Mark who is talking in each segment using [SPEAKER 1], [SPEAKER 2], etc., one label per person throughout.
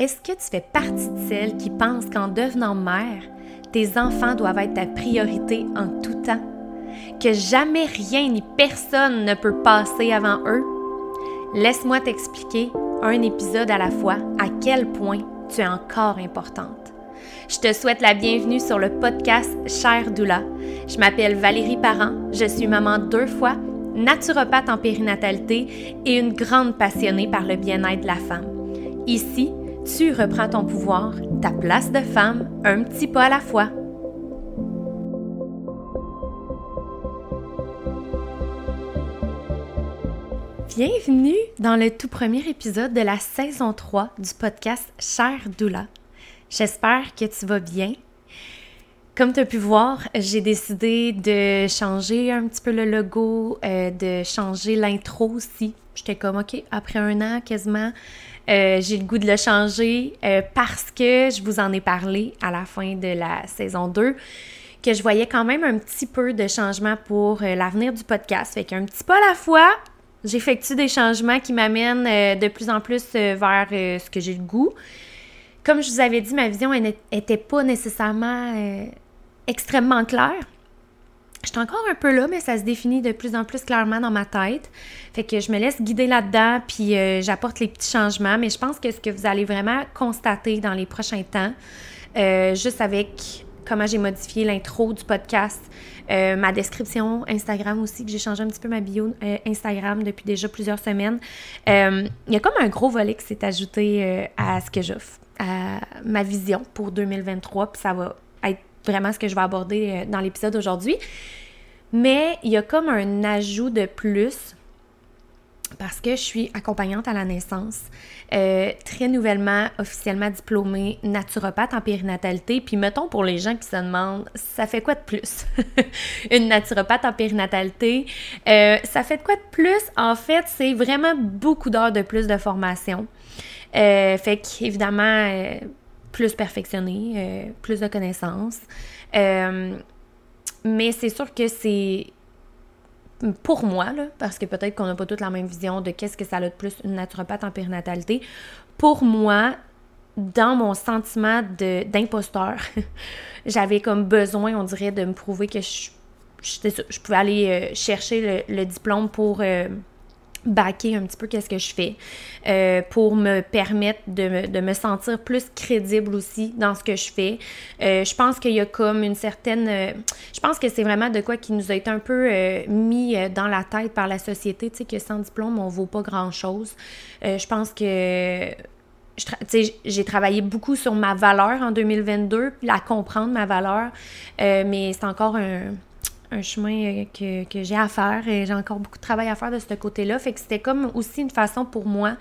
[SPEAKER 1] Est-ce que tu fais partie de celles qui pensent qu'en devenant mère, tes enfants doivent être ta priorité en tout temps? Que jamais rien ni personne ne peut passer avant eux? Laisse-moi t'expliquer, un épisode à la fois, à quel point tu es encore importante. Je te souhaite la bienvenue sur le podcast Cher Doula. Je m'appelle Valérie Parent, je suis maman deux fois, naturopathe en périnatalité et une grande passionnée par le bien-être de la femme. Ici, tu reprends ton pouvoir, ta place de femme, un petit pas à la fois. Bienvenue dans le tout premier épisode de la saison 3 du podcast Cher Doula. J'espère que tu vas bien. Comme tu as pu voir, j'ai décidé de changer un petit peu le logo, euh, de changer l'intro aussi. J'étais comme, OK, après un an quasiment, euh, j'ai le goût de le changer euh, parce que je vous en ai parlé à la fin de la saison 2 que je voyais quand même un petit peu de changement pour euh, l'avenir du podcast. Fait qu'un petit pas à la fois, j'effectue des changements qui m'amènent de plus en plus vers ce que j'ai le goût. Comme je vous avais dit, ma vision n'était pas nécessairement extrêmement claire. Je suis encore un peu là, mais ça se définit de plus en plus clairement dans ma tête. Fait que je me laisse guider là-dedans, puis euh, j'apporte les petits changements. Mais je pense que ce que vous allez vraiment constater dans les prochains temps, euh, juste avec comment j'ai modifié l'intro du podcast, euh, ma description Instagram aussi, que j'ai changé un petit peu ma bio Instagram depuis déjà plusieurs semaines. Il y a comme un gros volet qui s'est ajouté à ce que j'offre, à ma vision pour 2023, puis ça va être vraiment ce que je vais aborder dans l'épisode aujourd'hui. Mais il y a comme un ajout de plus parce que je suis accompagnante à la naissance, euh, très nouvellement officiellement diplômée naturopathe en périnatalité. Puis mettons pour les gens qui se demandent, ça fait quoi de plus? Une naturopathe en périnatalité, euh, ça fait quoi de plus? En fait, c'est vraiment beaucoup d'heures de plus de formation. Euh, fait qu'évidemment, plus perfectionné, plus de connaissances. mais c'est sûr que c'est pour moi, là, parce que peut-être qu'on n'a pas toute la même vision de qu'est-ce que ça a de plus une naturopathe en périnatalité, pour moi, dans mon sentiment d'imposteur, j'avais comme besoin, on dirait, de me prouver que je, je, pouvais aller euh, chercher le, diplôme pour... Baquer un petit peu qu'est-ce que je fais euh, pour me permettre de me, de me, sentir plus crédible aussi dans ce que je fais. Euh, je pense qu'il y a comme une certaine... Euh, je pense que c'est vraiment de quoi qui nous a été un peu mis dans la tête par la société, tu sais, que sans diplôme, on vaut pas grand-chose. je pense que j'ai travaillé beaucoup sur ma valeur en 2022, la comprendre, ma valeur, mais c'est encore un, un chemin euh, que, j'ai à faire et j'ai encore beaucoup de travail à faire de ce côté-là. Fait que c'était comme aussi une façon pour moi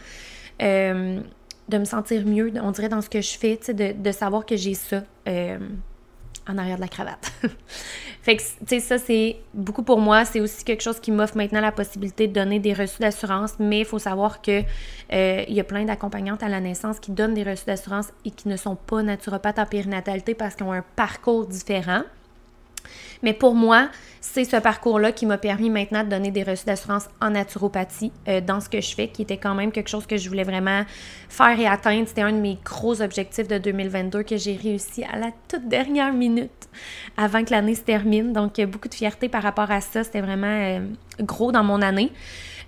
[SPEAKER 1] euh, de me sentir mieux, on dirait, dans ce que je fais, de, de savoir que j'ai ça euh, en arrière de la cravate. fait que, tu sais, ça, c'est beaucoup pour moi. C'est aussi quelque chose qui m'offre maintenant la possibilité de donner des reçus d'assurance, mais il faut savoir que il y a plein d'accompagnantes à la naissance qui donnent des reçus d'assurance et qui ne sont pas naturopathes en périnatalité parce qu'ils ont un parcours différent. Mais pour moi, c'est ce parcours-là qui m'a permis maintenant de donner des reçus d'assurance en naturopathie euh, dans ce que je fais, qui était quand même quelque chose que je voulais vraiment faire et atteindre. C'était un de mes gros objectifs de 2022 que j'ai réussi à la toute dernière minute avant que l'année se termine. Donc, beaucoup de fierté par rapport à ça. C'était vraiment euh, gros dans mon année.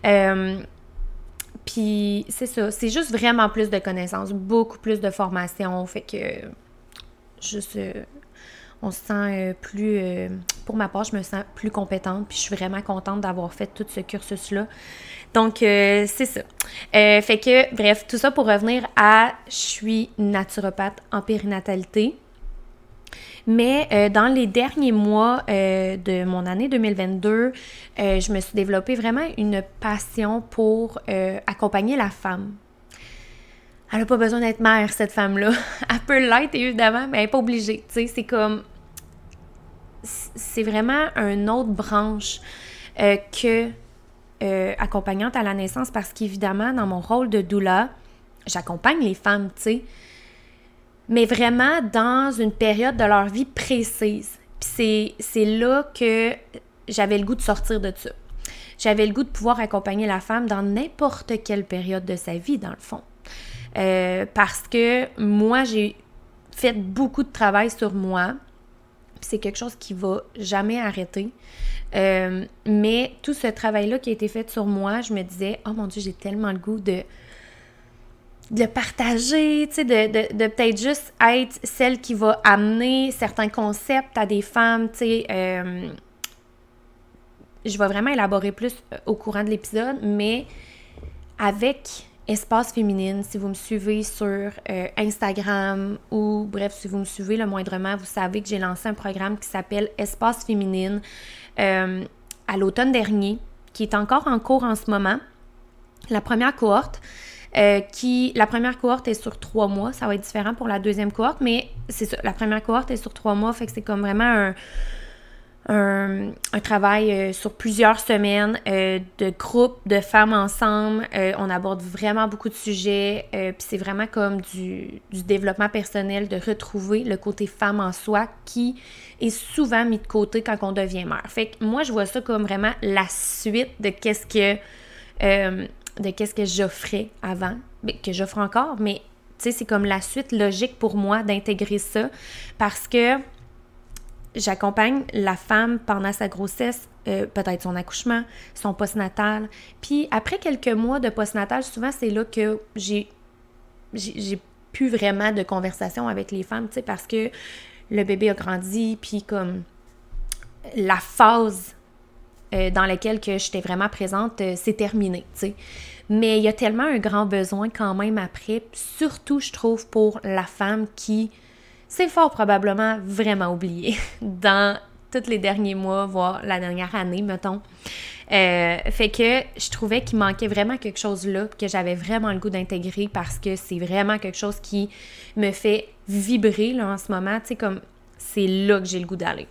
[SPEAKER 1] Euh, puis, c'est ça. C'est juste vraiment plus de connaissances, beaucoup plus de formation. Fait que, juste on se sent euh, plus, euh, pour ma part, je me sens plus compétente, puis je suis vraiment contente d'avoir fait tout ce cursus-là. Donc, euh, c'est ça. fait que, bref, tout ça pour revenir à je suis naturopathe en périnatalité. Mais dans les derniers mois de mon année 2022, je me suis développée vraiment une passion pour accompagner la femme elle n'a pas besoin d'être mère, cette femme-là. Elle peut l'être, évidemment, mais elle n'est pas obligée. C'est comme. C'est vraiment une autre branche euh, que euh, accompagnante à la naissance parce qu'évidemment, dans mon rôle de doula, j'accompagne les femmes, tu sais. Mais vraiment dans une période de leur vie précise. Puis c'est là que j'avais le goût de sortir de ça. J'avais le goût de pouvoir accompagner la femme dans n'importe quelle période de sa vie, dans le fond. Parce que moi, j'ai fait beaucoup de travail sur moi. C'est quelque chose qui va jamais arrêter. mais tout ce travail-là qui a été fait sur moi, je me disais, oh mon Dieu, j'ai tellement le goût de de partager, tu sais, de, de, peut-être juste être celle qui va amener certains concepts à des femmes, tu sais. Euh, je vais vraiment élaborer plus euh, au courant de l'épisode, mais avec Espace Féminine, si vous me suivez sur euh, Instagram ou bref, si vous me suivez le moindrement, vous savez que j'ai lancé un programme qui s'appelle Espace Féminine à l'automne dernier, qui est encore en cours en ce moment. La première cohorte, euh, qui, la première cohorte est sur trois mois. Ça va être différent pour la deuxième cohorte, mais c'est. La première cohorte est sur trois mois, fait que c'est comme vraiment un, un, travail euh, sur plusieurs semaines euh, de groupe de femmes ensemble. on aborde vraiment beaucoup de sujets, puis c'est vraiment comme du, du, développement personnel, de retrouver le côté femme en soi qui est souvent mis de côté quand on devient mère. Fait que moi, je vois ça comme vraiment la suite de qu'est-ce que de qu'est-ce que j'offrais avant, que j'offre encore, mais tu sais, c'est comme la suite logique pour moi d'intégrer ça parce que j'accompagne la femme pendant sa grossesse, euh, peut-être son accouchement, son postnatal. Puis après quelques mois de postnatal, souvent c'est là que j'ai j'ai plus vraiment de conversation avec les femmes, tu sais, parce que le bébé a grandi, puis comme la phase euh, dans laquelle que j'étais vraiment présente, euh, c'est terminé, tu sais. Mais il y a tellement un grand besoin quand même après, surtout je trouve pour la femme qui s'est fort probablement vraiment oubliée dans tous les derniers mois, voire la dernière année, mettons. Euh, fait que je trouvais qu'il manquait vraiment quelque chose là, que j'avais vraiment le goût d'intégrer parce que c'est vraiment quelque chose qui me fait vibrer là, en ce moment. Tu comme c'est là que j'ai le goût d'aller.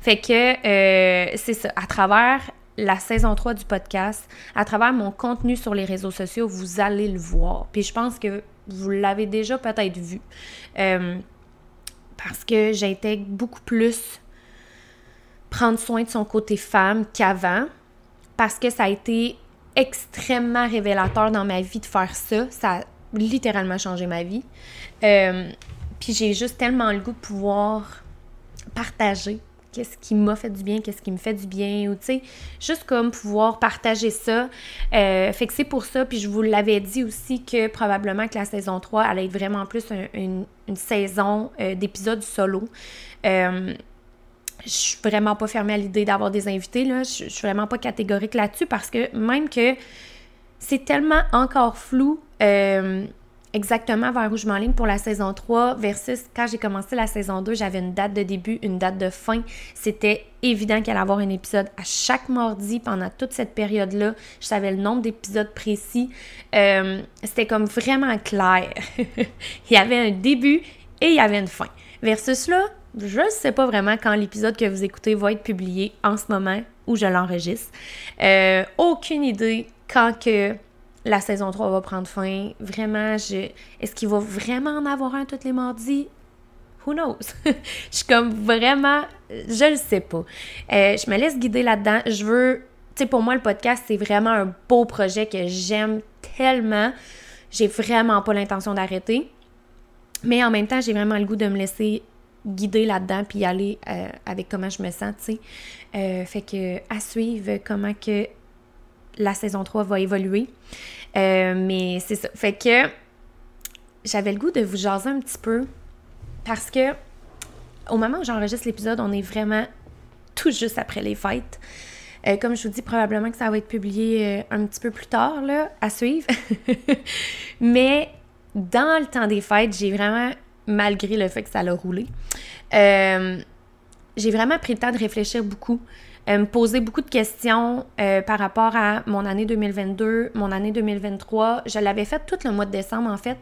[SPEAKER 1] Fait que euh, c'est ça, à travers la saison 3 du podcast, à travers mon contenu sur les réseaux sociaux, vous allez le voir. Puis je pense que vous l'avez déjà peut-être vu. Euh, parce que j'intègre beaucoup plus prendre soin de son côté femme qu'avant. Parce que ça a été extrêmement révélateur dans ma vie de faire ça. Ça a littéralement changé ma vie. Euh, puis j'ai juste tellement le goût de pouvoir partager qu'est-ce qui m'a fait du bien, qu'est-ce qui me fait du bien, ou tu sais, juste comme pouvoir partager ça. Euh, fait que c'est pour ça, puis je vous l'avais dit aussi que probablement que la saison 3 allait être vraiment plus une, saison euh, d'épisodes solo. Euh, je suis vraiment pas fermée à l'idée d'avoir des invités, là. Je, je suis vraiment pas catégorique là-dessus parce que même que c'est tellement encore flou exactement vers où je m'enligne pour la saison 3 versus quand j'ai commencé la saison 2, j'avais une date de début, une date de fin. C'était évident qu'il allait avoir un épisode à chaque mardi pendant toute cette période-là. Je savais le nombre d'épisodes précis. Euh, c'était comme vraiment clair. il y avait un début et il y avait une fin. Versus là, je ne sais pas vraiment quand l'épisode que vous écoutez va être publié en ce moment où je l'enregistre. Euh, aucune idée quand que la saison 3 va prendre fin. Vraiment, je... est-ce qu'il va vraiment en avoir un tous les mardis? Who knows? je suis comme vraiment, je le sais pas. Euh, je me laisse guider là-dedans. Je veux, tu sais, pour moi, le podcast, c'est vraiment un beau projet que j'aime tellement. J'ai vraiment pas l'intention d'arrêter. Mais en même temps, j'ai vraiment le goût de me laisser guider là-dedans puis y aller euh, avec comment je me sens, tu sais. Euh, fait que à suivre comment que la saison 3 va évoluer. Euh, mais c'est ça. Fait que j'avais le goût de vous jaser un petit peu parce que au moment où j'enregistre l'épisode, on est vraiment tout juste après les fêtes. Euh, comme je vous dis, probablement que ça va être publié euh, un petit peu plus tard, là, à suivre. Mais dans le temps des fêtes, j'ai vraiment, malgré le fait que ça l'a roulé, j'ai vraiment pris le temps de réfléchir beaucoup euh, me poser beaucoup de questions euh, par rapport à mon année 2022, mon année 2023. Je l'avais fait tout le mois de décembre, en fait.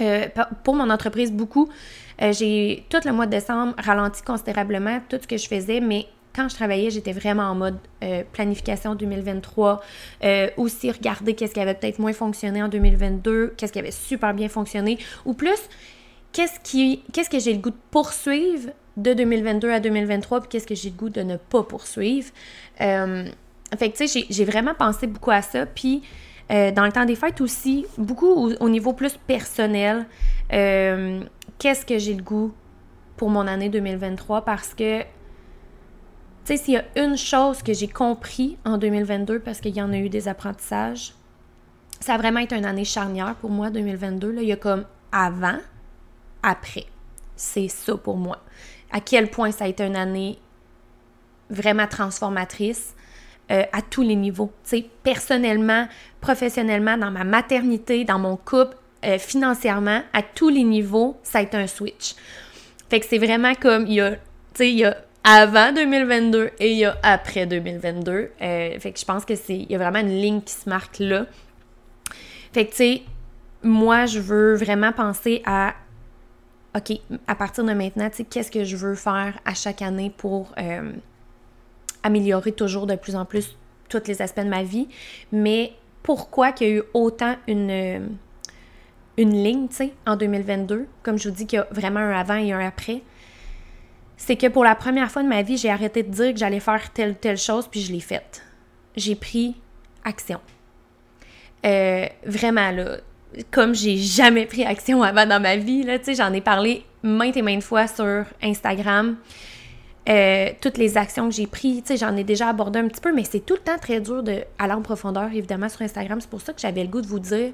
[SPEAKER 1] Euh, pour mon entreprise, beaucoup. j'ai tout le mois de décembre ralenti considérablement tout ce que je faisais, mais quand je travaillais, j'étais vraiment en mode planification 2023, aussi regarder qu'est-ce qui avait peut-être moins fonctionné en 2022, qu'est-ce qui avait super bien fonctionné, ou plus, qu'est-ce qui qu'est-ce que j'ai le goût de poursuivre de 2022 à 2023, puis qu'est-ce que j'ai le goût de ne pas poursuivre. Euh, fait que, tu sais, j'ai vraiment pensé beaucoup à ça, puis Euh, dans le temps des fêtes aussi, beaucoup au, niveau plus personnel, euh, qu'est-ce que j'ai le goût pour mon année 2023 parce que, tu sais, s'il y a une chose que j'ai compris en 2022 parce qu'il y en a eu des apprentissages, ça a vraiment été une année charnière pour moi, 2022. Là. Il y a comme avant, après. C'est ça pour moi. À quel point ça a été une année vraiment transformatrice euh, à tous les niveaux. Sais, personnellement, professionnellement, dans ma maternité, dans mon couple, euh, financièrement, à tous les niveaux, ça a été un switch. Fait que c'est vraiment comme il y a, tu sais, il y a avant 2022 et il y a après 2022. Euh, fait que je pense que c'est, il y a vraiment une ligne qui se marque là. Fait que tu sais, moi, je veux vraiment penser à OK, à partir de maintenant, tu sais, qu'est-ce que je veux faire à chaque année pour euh, améliorer toujours de plus en plus tous les aspects de ma vie? Mais pourquoi qu'il y a eu autant une, une ligne, tu sais, en 2022, comme je vous dis qu'il y a vraiment un avant et un après, c'est que pour la première fois de ma vie, j'ai arrêté de dire que j'allais faire telle ou telle chose, puis je l'ai faite. J'ai pris action. Euh, vraiment, là, comme j'ai jamais pris action avant dans ma vie, là, tu sais, j'en ai parlé maintes et maintes fois sur Instagram. Euh, toutes les actions que j'ai prises, tu sais, j'en ai déjà abordé un petit peu, mais c'est tout le temps très dur de aller en profondeur, évidemment, sur Instagram. C'est pour ça que j'avais le goût de vous dire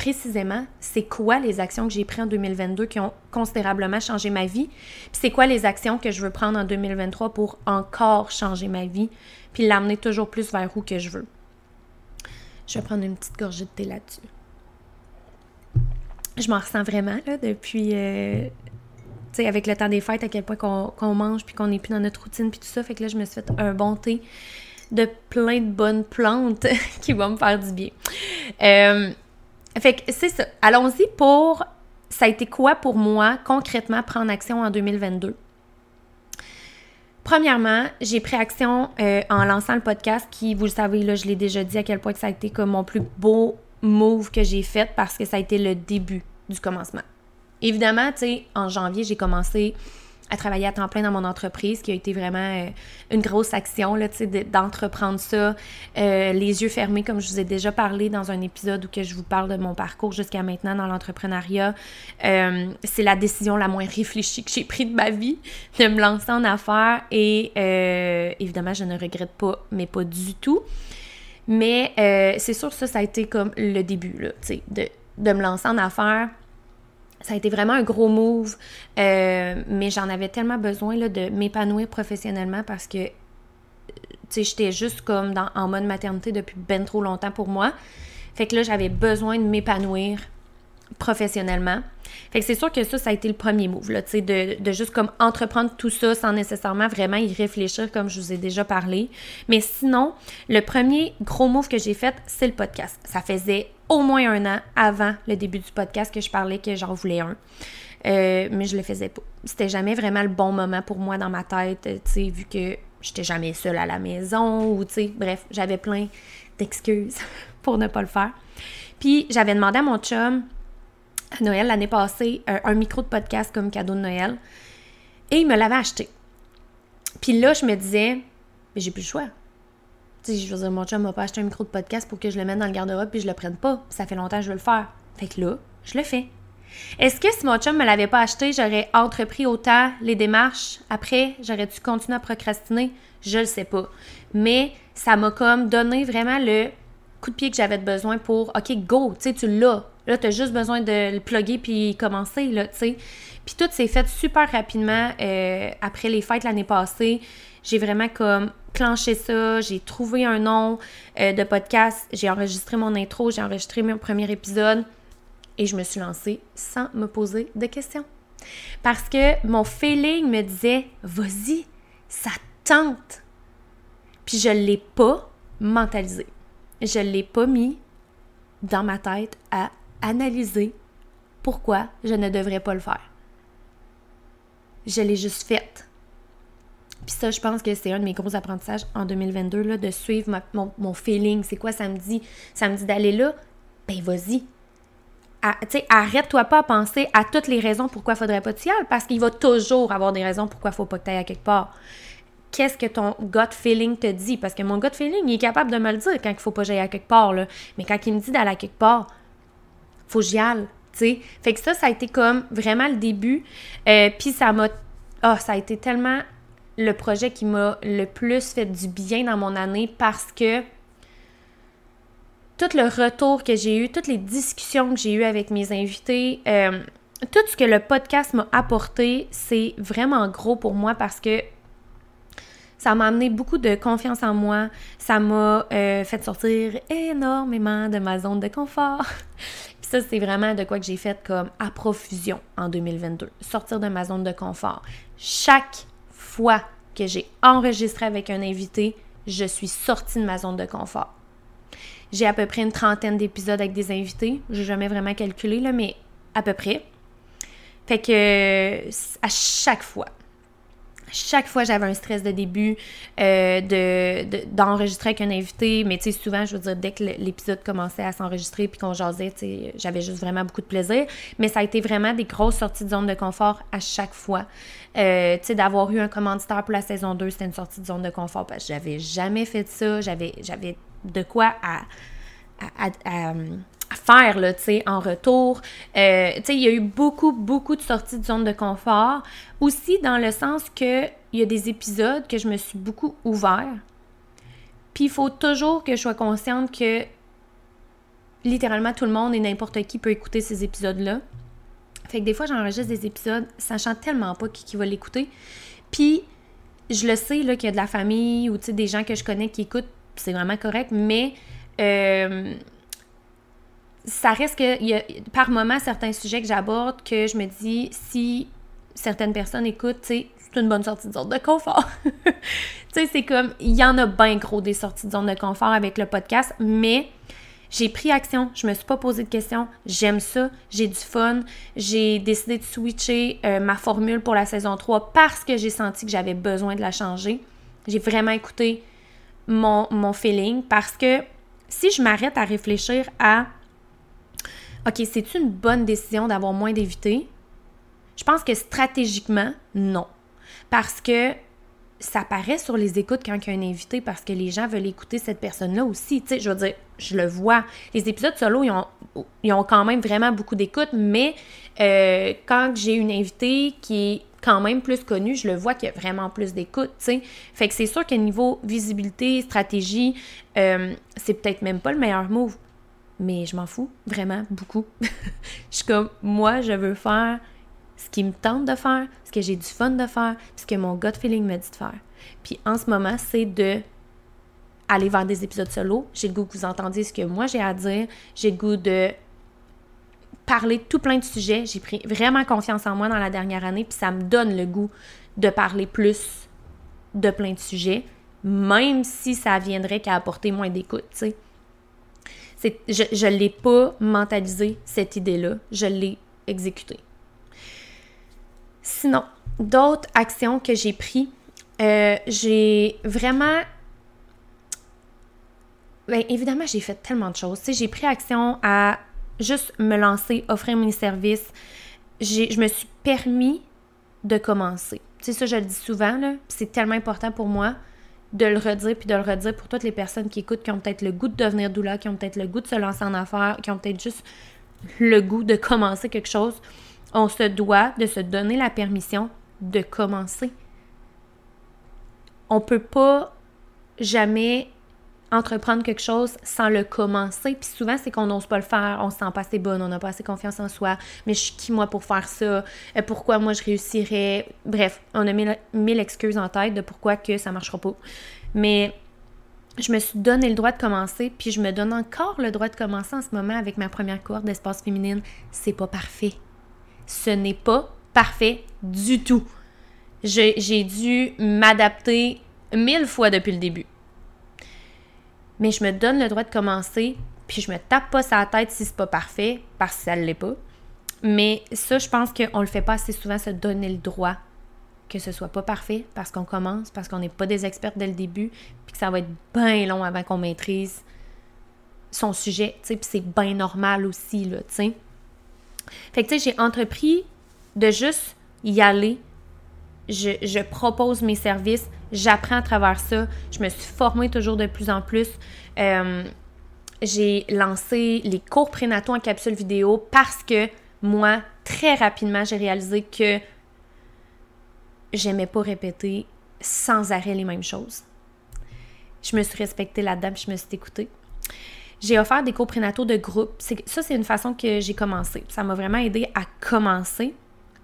[SPEAKER 1] précisément c'est quoi les actions que j'ai prises en 2022 qui ont considérablement changé ma vie, puis c'est quoi les actions que je veux prendre en 2023 pour encore changer ma vie, puis l'amener toujours plus vers où que je veux? Je vais prendre une petite gorgée de thé là-dessus. Je m'en ressens vraiment, là, depuis... Euh, tu sais, avec le temps des fêtes, à quel point qu'on mange, puis qu'on n'est plus dans notre routine, puis tout ça. Fait que là, je me suis fait un bon thé de plein de bonnes plantes qui vont me faire du bien. Euh, fait que c'est ça. Allons-y pour... Ça a été quoi pour moi, concrètement, prendre action en 2022? Premièrement, j'ai pris action euh, en lançant le podcast qui, vous le savez, là, je l'ai déjà dit à quel point que ça a été comme mon plus beau move que j'ai fait parce que ça a été le début du commencement. Évidemment, tu sais, en janvier, j'ai commencé à travailler à temps plein dans mon entreprise, qui a été vraiment euh, une grosse action, là, tu sais, d'entreprendre ça, euh, les yeux fermés, comme je vous ai déjà parlé dans un épisode où je vous parle de mon parcours jusqu'à maintenant dans l'entrepreneuriat. Euh, c'est la décision la moins réfléchie que j'ai prise de ma vie, de me lancer en affaires et évidemment, je ne regrette pas, mais pas du tout. Mais c'est sûr ça, ça a été comme le début, là, tu sais, de, de me lancer en affaires ça a été vraiment un gros move, euh, mais j'en avais tellement besoin de m'épanouir professionnellement parce que, tu sais, j'étais juste comme en mode maternité depuis ben trop longtemps pour moi. Fait que là, j'avais besoin de m'épanouir professionnellement. Fait que c'est sûr que ça, ça a été le premier move, là, tu de, de, juste comme entreprendre tout ça sans nécessairement vraiment y réfléchir comme je vous ai déjà parlé. Mais sinon, le premier gros move que j'ai fait, c'est le podcast. Ça faisait au moins un an avant le début du podcast que je parlais que j'en voulais un. Euh, mais je le faisais pas. C'était jamais vraiment le bon moment pour moi dans ma tête, tu sais, vu que j'étais jamais seule à la maison ou, tu bref, j'avais plein d'excuses pour ne pas le faire. Puis j'avais demandé à mon chum à Noël l'année passée un, micro de podcast comme cadeau de Noël et il me l'avait acheté. Puis là, je me disais, mais j'ai plus le choix. Tu sais, je veux dire, mon chum m'a pas acheté un micro de podcast pour que je le mette dans le garde-robe puis je le prenne pas. Ça fait longtemps que je veux le faire. Fait que là, je le fais. Est-ce que si mon chum me l'avait pas acheté, j'aurais entrepris autant les démarches? Après? J'aurais-tu continué à procrastiner? Je le sais pas. Mais ça m'a comme donné vraiment le coup de pied que j'avais besoin pour OK, go, tu l'as. Là, tu as juste besoin de le plugger puis commencer, là, tu sais. Puis tout s'est fait super rapidement euh, après les fêtes l'année passée. J'ai vraiment comme clenché ça, j'ai trouvé un nom euh, de podcast, j'ai enregistré mon intro, j'ai enregistré mon premier épisode et je me suis lancée sans me poser de questions. Parce que mon feeling me disait, vas-y, ça tente. Puis je ne l'ai pas mentalisé. Je ne l'ai pas mis dans ma tête à analyser pourquoi je ne devrais pas le faire. Je l'ai juste faite. Puis ça, je pense que c'est un de mes gros apprentissages en 2022, là, de suivre mon, feeling. C'est quoi ça me dit? Ça me dit d'aller là? Ben vas-y. Arrête-toi pas à penser à toutes les raisons pourquoi il faudrait pas que tu y ailles, parce qu'il va toujours avoir des raisons pourquoi il faut pas que tu ailles à quelque part. Qu'est-ce que ton gut feeling te dit? Parce que mon gut feeling, il est capable de me le dire quand il faut pas que j'aille à quelque part. Là. Mais quand il me dit d'aller à quelque part, faut que j'y aille. Fait que ça, ça a été comme vraiment le début. Euh, Puis ça m'a. Oh, ça a été tellement le projet qui m'a le plus fait du bien dans mon année parce que tout le retour que j'ai eu, toutes les discussions que j'ai eues avec mes invités, euh, tout ce que le podcast m'a apporté, c'est vraiment gros pour moi parce que ça m'a amené beaucoup de confiance en moi. Ça m'a euh, fait sortir énormément de ma zone de confort. Ça, c'est vraiment de quoi que j'ai fait comme à profusion en 2022. Sortir de ma zone de confort. Chaque fois que j'ai enregistré avec un invité, je suis sortie de ma zone de confort. J'ai à peu près une trentaine d'épisodes avec des invités. J'ai jamais vraiment calculé, là, mais à peu près. Fait que à chaque fois, chaque fois j'avais un stress de début euh, de, d'enregistrer avec un invité, mais tu sais, souvent, je veux dire, dès que l'épisode commençait à s'enregistrer puis qu'on jasait, tu sais, j'avais juste vraiment beaucoup de plaisir. Mais ça a été vraiment des grosses sorties de zone de confort à chaque fois. Euh, tu sais, d'avoir eu un commanditaire pour la saison 2, c'était une sortie de zone de confort parce que j'avais jamais fait ça. J'avais, j'avais de quoi à, à, faire, là, tu sais, en retour. Euh, il y a eu beaucoup, beaucoup de sorties de zone de confort. Aussi, dans le sens que il y a des épisodes que je me suis beaucoup ouvert. Puis, il faut toujours que je sois consciente que littéralement tout le monde et n'importe qui peut écouter ces épisodes-là. Fait que des fois, j'enregistre des épisodes sachant tellement pas qui, va l'écouter. Puis, je le sais, là, qu'il y a de la famille ou, des gens que je connais qui écoutent, c'est vraiment correct, mais... Euh, ça reste que y a par moment certains sujets que j'aborde que je me dis si certaines personnes écoutent, c'est une bonne sortie de zone de confort. tu sais, c'est comme il y en a bien gros des sorties de zone de confort avec le podcast, mais j'ai pris action, je me suis pas posé de questions, j'aime ça, j'ai du fun, j'ai décidé de switcher euh, ma formule pour la saison 3 parce que j'ai senti que j'avais besoin de la changer. J'ai vraiment écouté mon, mon feeling parce que si je m'arrête à réfléchir à OK, c'est une bonne décision d'avoir moins d'éviter? Je pense que stratégiquement, non. Parce que ça paraît sur les écoutes quand il y a un invité parce que les gens veulent écouter cette personne-là aussi. Tu sais, je veux dire, je le vois. Les épisodes solo, ils ont, ils ont quand même vraiment beaucoup d'écoutes, mais euh, quand j'ai une invitée qui est quand même plus connue, je le vois qu'il y a vraiment plus d'écoute, tu sais. Fait que c'est sûr qu'à niveau visibilité, stratégie, euh, c'est peut-être même pas le meilleur move mais je m'en fous vraiment beaucoup. je suis comme, moi, je veux faire ce qui me tente de faire, ce que j'ai du fun de faire, ce que mon gut feeling me dit de faire. Puis en ce moment, c'est de aller vers des épisodes solo. J'ai le goût que vous entendiez ce que moi j'ai à dire. J'ai le goût de parler de tout plein de sujets. J'ai pris vraiment confiance en moi dans la dernière année, puis ça me donne le goût de parler plus de plein de sujets, même si ça viendrait qu'à apporter moins d'écoute, tu sais je ne l'ai pas mentalisé, cette idée-là. Je l'ai exécutée. Sinon, d'autres actions que j'ai prises, euh, j'ai vraiment... Bien, évidemment, j'ai fait tellement de choses. j'ai pris action à juste me lancer, offrir mes services. Je me suis permis de commencer. Tu sais, ça, je le dis souvent, c'est tellement important pour moi de le redire puis de le redire pour toutes les personnes qui écoutent, qui ont peut-être le goût de devenir doula, qui ont peut-être le goût de se lancer en affaires, qui ont peut-être juste le goût de commencer quelque chose. On se doit de se donner la permission de commencer. On peut pas jamais entreprendre quelque chose sans le commencer. Puis souvent, c'est qu'on n'ose pas le faire, on se sent pas assez bonne, on n'a pas assez confiance en soi. Mais je suis qui, moi, pour faire ça? Euh, pourquoi moi, je réussirais? Bref, on a mille, excuses en tête de pourquoi que ça marchera pas. Mais je me suis donné le droit de commencer, puis je me donne encore le droit de commencer en ce moment avec ma première cohorte d'espace féminine. C'est pas parfait. Ce n'est pas parfait du tout. J'ai dû m'adapter mille fois depuis le début mais je me donne le droit de commencer, puis je me tape pas sa tête si c'est pas parfait, parce que ça l'est pas. Mais ça, je pense qu'on le fait pas assez souvent, se donner le droit que ce soit pas parfait, parce qu'on commence, parce qu'on n'est pas des experts dès le début, puis que ça va être bien long avant qu'on maîtrise son sujet, tu sais, puis c'est bien normal aussi, là, tu sais. Fait que, tu sais, j'ai entrepris de juste y aller. Je, je propose mes services, J'apprends à travers ça. Je me suis formée toujours de plus en plus. Euh, j'ai lancé les cours prénataux en capsule vidéo parce que moi, très rapidement, j'ai réalisé que j'aimais pas répéter sans arrêt les mêmes choses. Je me suis respectée là-dedans, je me suis écoutée. J'ai offert des cours prénataux de groupe. Ça, c'est une façon que j'ai commencé. Ça m'a vraiment aidé à commencer,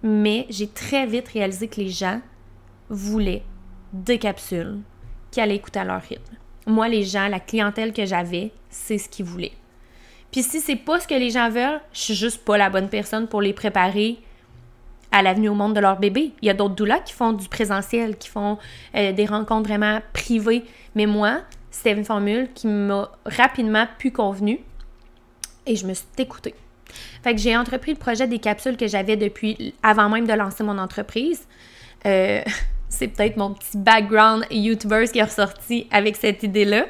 [SPEAKER 1] mais j'ai très vite réalisé que les gens voulaient des capsules qui allaient écouter à leur rythme. Moi, les gens, la clientèle que j'avais, c'est ce qu'ils voulaient. Puis si c'est pas ce que les gens veulent, je suis juste pas la bonne personne pour les préparer à l'avenue au monde de leur bébé. Il y a d'autres doulas qui font du présentiel, qui font euh, des rencontres vraiment privées. Mais moi, c'était une formule qui m'a rapidement pu convenu et je me suis écoutée. Fait que j'ai entrepris le projet des capsules que j'avais depuis avant même de lancer mon entreprise. Euh, c'est peut-être mon petit background YouTuber qui est ressorti avec cette idée-là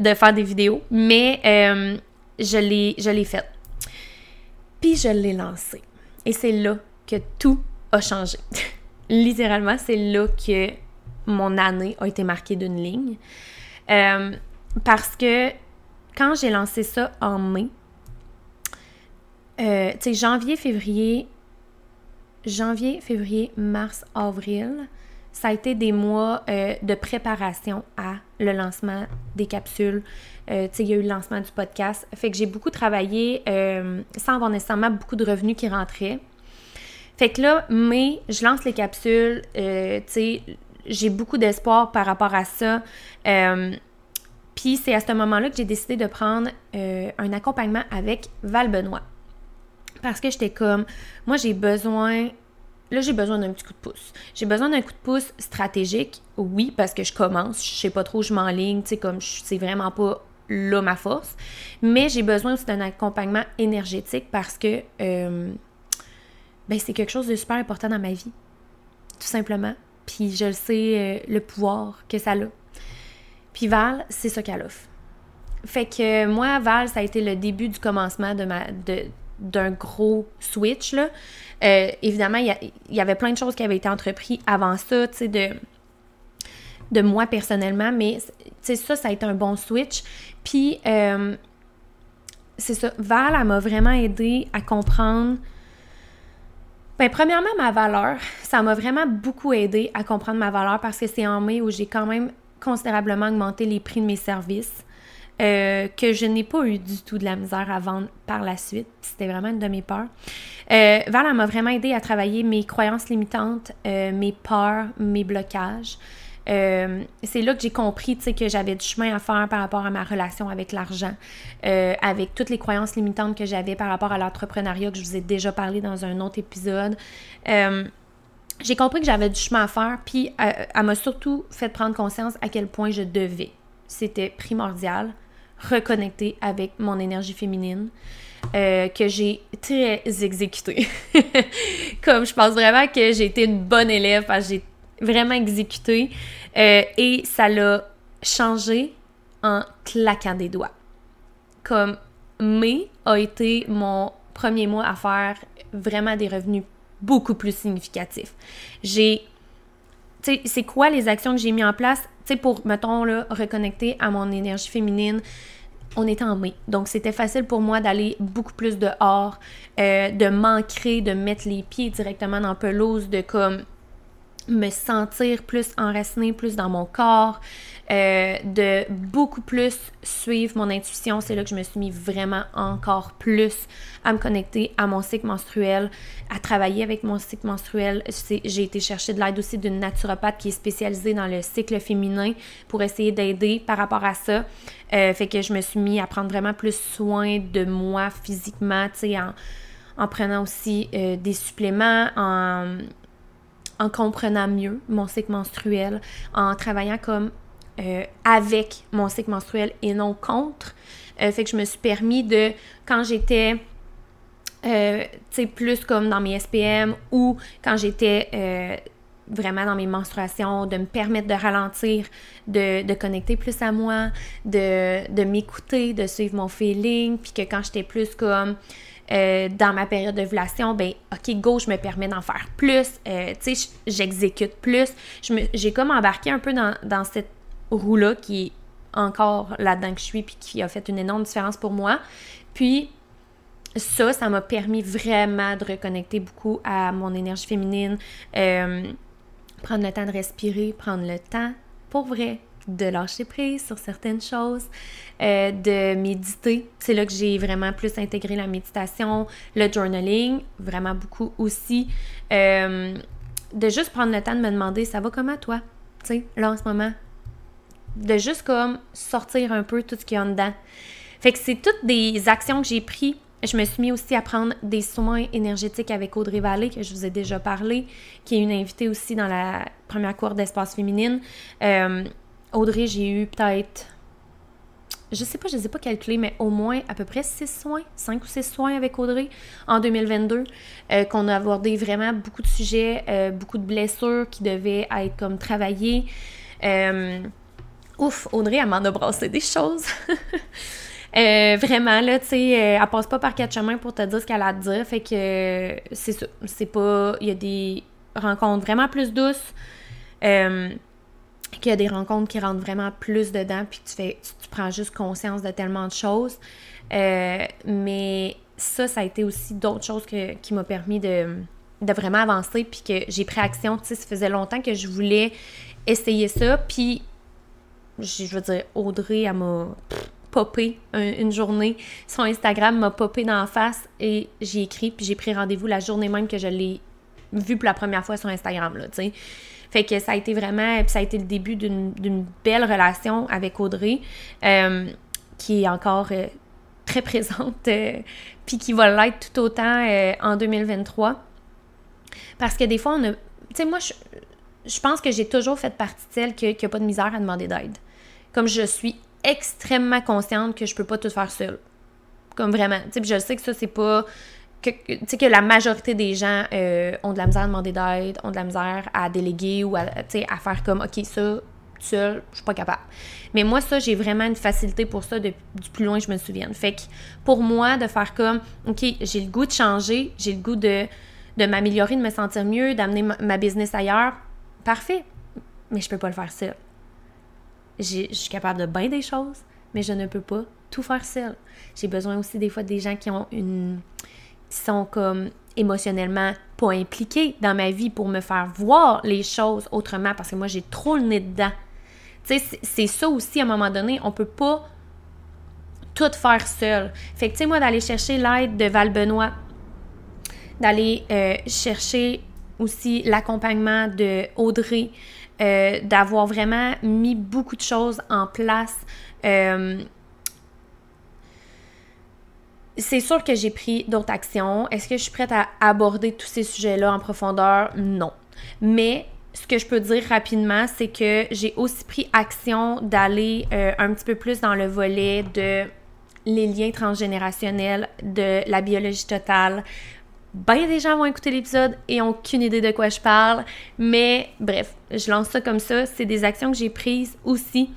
[SPEAKER 1] de faire des vidéos, mais euh, je l'ai faite. Puis je l'ai lancé. Et c'est là que tout a changé. Littéralement, c'est là que mon année a été marquée d'une ligne. Euh, parce que quand j'ai lancé ça en mai, euh, tu sais, janvier, février, janvier, février, mars, avril, ça a été des mois euh, de préparation à le lancement des capsules. Euh, il y a eu le lancement du podcast. Fait que j'ai beaucoup travaillé euh, sans avoir nécessairement beaucoup de revenus qui rentraient. Fait que là, mais je lance les capsules. j'ai beaucoup d'espoir par rapport à ça. Puis c'est à ce moment-là que j'ai décidé de prendre un accompagnement avec Val Benoît. Parce que j'étais comme, moi j'ai besoin là, j'ai besoin d'un petit coup de pouce. J'ai besoin d'un coup de pouce stratégique, oui, parce que je commence, je sais pas trop, je m'enligne, tu sais, comme c'est vraiment pas là ma force. Mais j'ai besoin aussi d'un accompagnement énergétique parce que euh, ben, c'est quelque chose de super important dans ma vie, tout simplement. Puis je le sais, euh, le pouvoir que ça a. Puis Val, c'est ça qu'elle offre. Fait que moi, Val, ça a été le début du commencement de ma, d'un gros switch. Là. Euh, évidemment, il y, avait plein de choses qui avaient été entreprises avant ça, tu sais, de, de moi personnellement, mais ça, ça a été un bon switch. Puis, euh, c'est ça, Val, elle m'a vraiment aidé à comprendre. Ben, premièrement, ma valeur, ça m'a vraiment beaucoup aidé à comprendre ma valeur parce que c'est en mai où j'ai quand même considérablement augmenté les prix de mes services. Euh, que je n'ai pas eu du tout de la misère à vendre par la suite. C'était vraiment une de mes peurs. Euh, Val m'a vraiment aidé à travailler mes croyances limitantes, euh, mes peurs, mes blocages. c'est là que j'ai compris que j'avais du chemin à faire par rapport à ma relation avec l'argent, avec toutes les croyances limitantes que j'avais par rapport à l'entrepreneuriat que je vous ai déjà parlé dans un autre épisode. j'ai compris que j'avais du chemin à faire, puis elle m'a surtout fait prendre conscience à quel point je devais. C'était primordial reconnecter avec mon énergie féminine. Euh, que j'ai très exécuté. Comme je pense vraiment que j'ai été une bonne élève j'ai vraiment exécuté euh, et ça l'a changé en claquant des doigts. Comme mai a été mon premier mois à faire vraiment des revenus beaucoup plus significatifs. J'ai c'est quoi les actions que j'ai mis en place, tu sais, pour, mettons, là, reconnecter à mon énergie féminine, on était en mai. Donc, c'était facile pour moi d'aller beaucoup plus dehors, euh, de m'ancrer, de mettre les pieds directement dans pelouse, de comme me sentir plus enracinée, plus dans mon corps, euh, de beaucoup plus suivre mon intuition. C'est là que je me suis mis vraiment encore plus à me connecter à mon cycle menstruel, à travailler avec mon cycle menstruel. J'ai été chercher de l'aide aussi d'une naturopathe qui est spécialisée dans le cycle féminin pour essayer d'aider par rapport à ça. Euh, fait que je me suis mis à prendre vraiment plus soin de moi physiquement, tu en, en, prenant aussi euh, des suppléments, en en comprenant mieux mon cycle menstruel, en travaillant comme euh, avec mon cycle menstruel et non contre. Euh, fait que je me suis permis de, quand j'étais, euh, tu sais, plus comme dans mes SPM ou quand j'étais vraiment dans mes menstruations, de me permettre de ralentir, de, de connecter plus à moi, de, de m'écouter, de suivre mon feeling, puis que quand j'étais plus comme euh, dans ma période d'ovulation, ben ok, go, je me permets d'en faire plus, euh, tu sais, j'exécute plus. J'ai comme embarqué un peu dans, dans cette roue-là qui est encore là-dedans que je suis, puis qui a fait une énorme différence pour moi. Puis ça, ça m'a permis vraiment de reconnecter beaucoup à mon énergie féminine, euh, prendre le temps de respirer, prendre le temps, pour vrai, de lâcher prise sur certaines choses, euh, de méditer. C'est là que j'ai vraiment plus intégré la méditation, le journaling, vraiment beaucoup aussi. Euh, de juste prendre le temps de me demander, ça va comment toi? Tu sais, là en ce moment. De juste comme sortir un peu tout ce qu'il y a en dedans. Fait que c'est toutes des actions que j'ai prises je me suis mis aussi à prendre des soins énergétiques avec Audrey Vallée, que je vous ai déjà parlé, qui est une invitée aussi dans la première cour d'espace féminine. Euh, Audrey, j'ai eu peut-être, je sais pas, je ne les ai pas calculés, mais au moins à peu près six soins, cinq ou six soins avec Audrey en 2022, euh, qu'on a abordé vraiment beaucoup de sujets, euh, beaucoup de blessures qui devaient être comme travaillées. Ouf, Audrey, elle m'en a brassé des choses. Euh, vraiment, là, tu sais, euh, elle passe pas par quatre chemins pour te dire ce qu'elle a à te dire. Fait que euh, c'est ça. C'est pas. Il y a des rencontres vraiment plus douces. qu'il y a des rencontres qui rentrent vraiment plus dedans, puis tu fais, tu, prends juste conscience de tellement de choses. mais ça, ça a été aussi d'autres choses qui m'ont permis de, de vraiment avancer, puis que j'ai pris action. Tu sais, ça faisait longtemps que je voulais essayer ça, puis je veux dire, Audrey, elle m'a popé une journée. Son Instagram m'a popé dans la face et j'ai écrit, puis j'ai pris rendez-vous la journée même que je l'ai vu pour la première fois sur Instagram, là, tu sais. Fait que ça a été vraiment, puis ça a été le début d'une belle relation avec Audrey, euh, qui est encore euh, très présente, euh, puis qui va l'être tout autant en 2023. Parce que des fois, on a. Tu sais, moi, je, je pense que j'ai toujours fait partie de celle qui n'a pas de misère à demander d'aide. Comme je suis extrêmement consciente que je peux pas tout faire seule. Comme vraiment. Tu sais, je sais que ça, c'est pas. Tu sais, que la majorité des gens euh, ont de la misère à demander d'aide, ont de la misère à déléguer ou à, à faire comme, OK, ça, seul, je suis pas capable. Mais moi, ça, j'ai vraiment une facilité pour ça du plus loin que je me souvienne. Fait que pour moi, de faire comme, OK, j'ai le goût de changer, j'ai le goût de, de m'améliorer, de me sentir mieux, d'amener ma, business ailleurs, parfait. Mais je peux pas le faire seul je suis capable de bien des choses, mais je ne peux pas tout faire seule. J'ai besoin aussi des fois des gens qui ont une qui sont comme émotionnellement pas impliqués dans ma vie pour me faire voir les choses autrement parce que moi j'ai trop le nez dedans. Tu sais, c'est ça aussi à un moment donné, on peut pas tout faire seul. Fait que tu sais moi d'aller chercher l'aide de Val Benoît, d'aller euh, chercher aussi l'accompagnement de Audrey, euh, d'avoir vraiment mis beaucoup de choses en place. Euh, c'est sûr que j'ai pris d'autres actions. Est-ce que je suis prête à aborder tous ces sujets-là en profondeur? Non. Mais ce que je peux dire rapidement, c'est que j'ai aussi pris action d'aller euh, un petit peu plus dans le volet de les liens transgénérationnels, de la biologie totale, bien des gens vont écouter l'épisode et ont aucune idée de quoi je parle. Mais bref, je lance ça comme ça. C'est des actions que j'ai prises aussi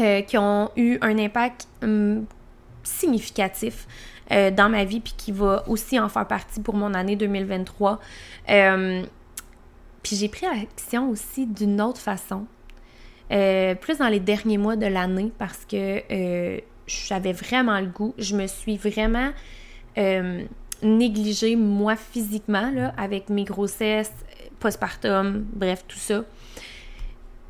[SPEAKER 1] euh, qui ont eu un impact hum, significatif euh, dans ma vie puis qui va aussi en faire partie pour mon année 2023. Euh, puis j'ai pris action aussi d'une autre façon. plus dans les derniers mois de l'année parce que j'avais vraiment le goût. Je me suis vraiment négligée, moi, physiquement, là, avec mes grossesses, postpartum, bref, tout ça.